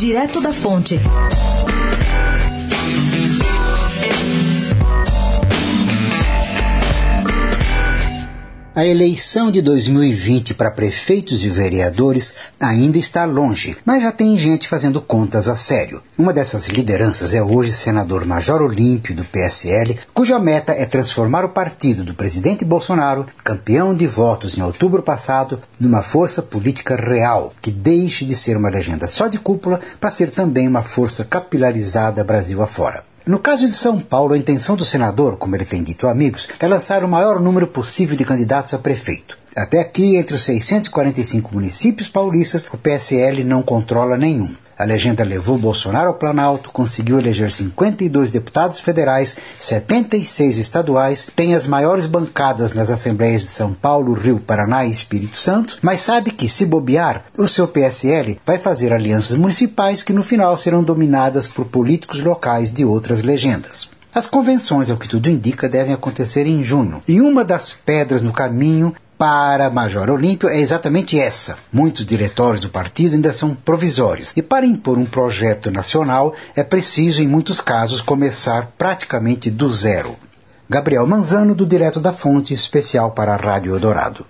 Direto da Fonte. A eleição de 2020 para prefeitos e vereadores ainda está longe, mas já tem gente fazendo contas a sério. Uma dessas lideranças é hoje senador Major Olímpio do PSL, cuja meta é transformar o partido do presidente Bolsonaro, campeão de votos em outubro passado, numa força política real, que deixe de ser uma legenda só de cúpula para ser também uma força capilarizada Brasil afora. No caso de São Paulo, a intenção do senador, como ele tem dito a amigos, é lançar o maior número possível de candidatos a prefeito. Até aqui, entre os 645 municípios paulistas, o PSL não controla nenhum. A legenda levou Bolsonaro ao Planalto, conseguiu eleger 52 deputados federais, 76 estaduais, tem as maiores bancadas nas assembleias de São Paulo, Rio, Paraná e Espírito Santo, mas sabe que, se bobear, o seu PSL vai fazer alianças municipais que no final serão dominadas por políticos locais de outras legendas. As convenções, ao que tudo indica, devem acontecer em junho. E uma das pedras no caminho para Major Olímpio é exatamente essa. Muitos diretórios do partido ainda são provisórios. E para impor um projeto nacional é preciso, em muitos casos, começar praticamente do zero. Gabriel Manzano, do Direto da Fonte, especial para a Rádio Eldorado.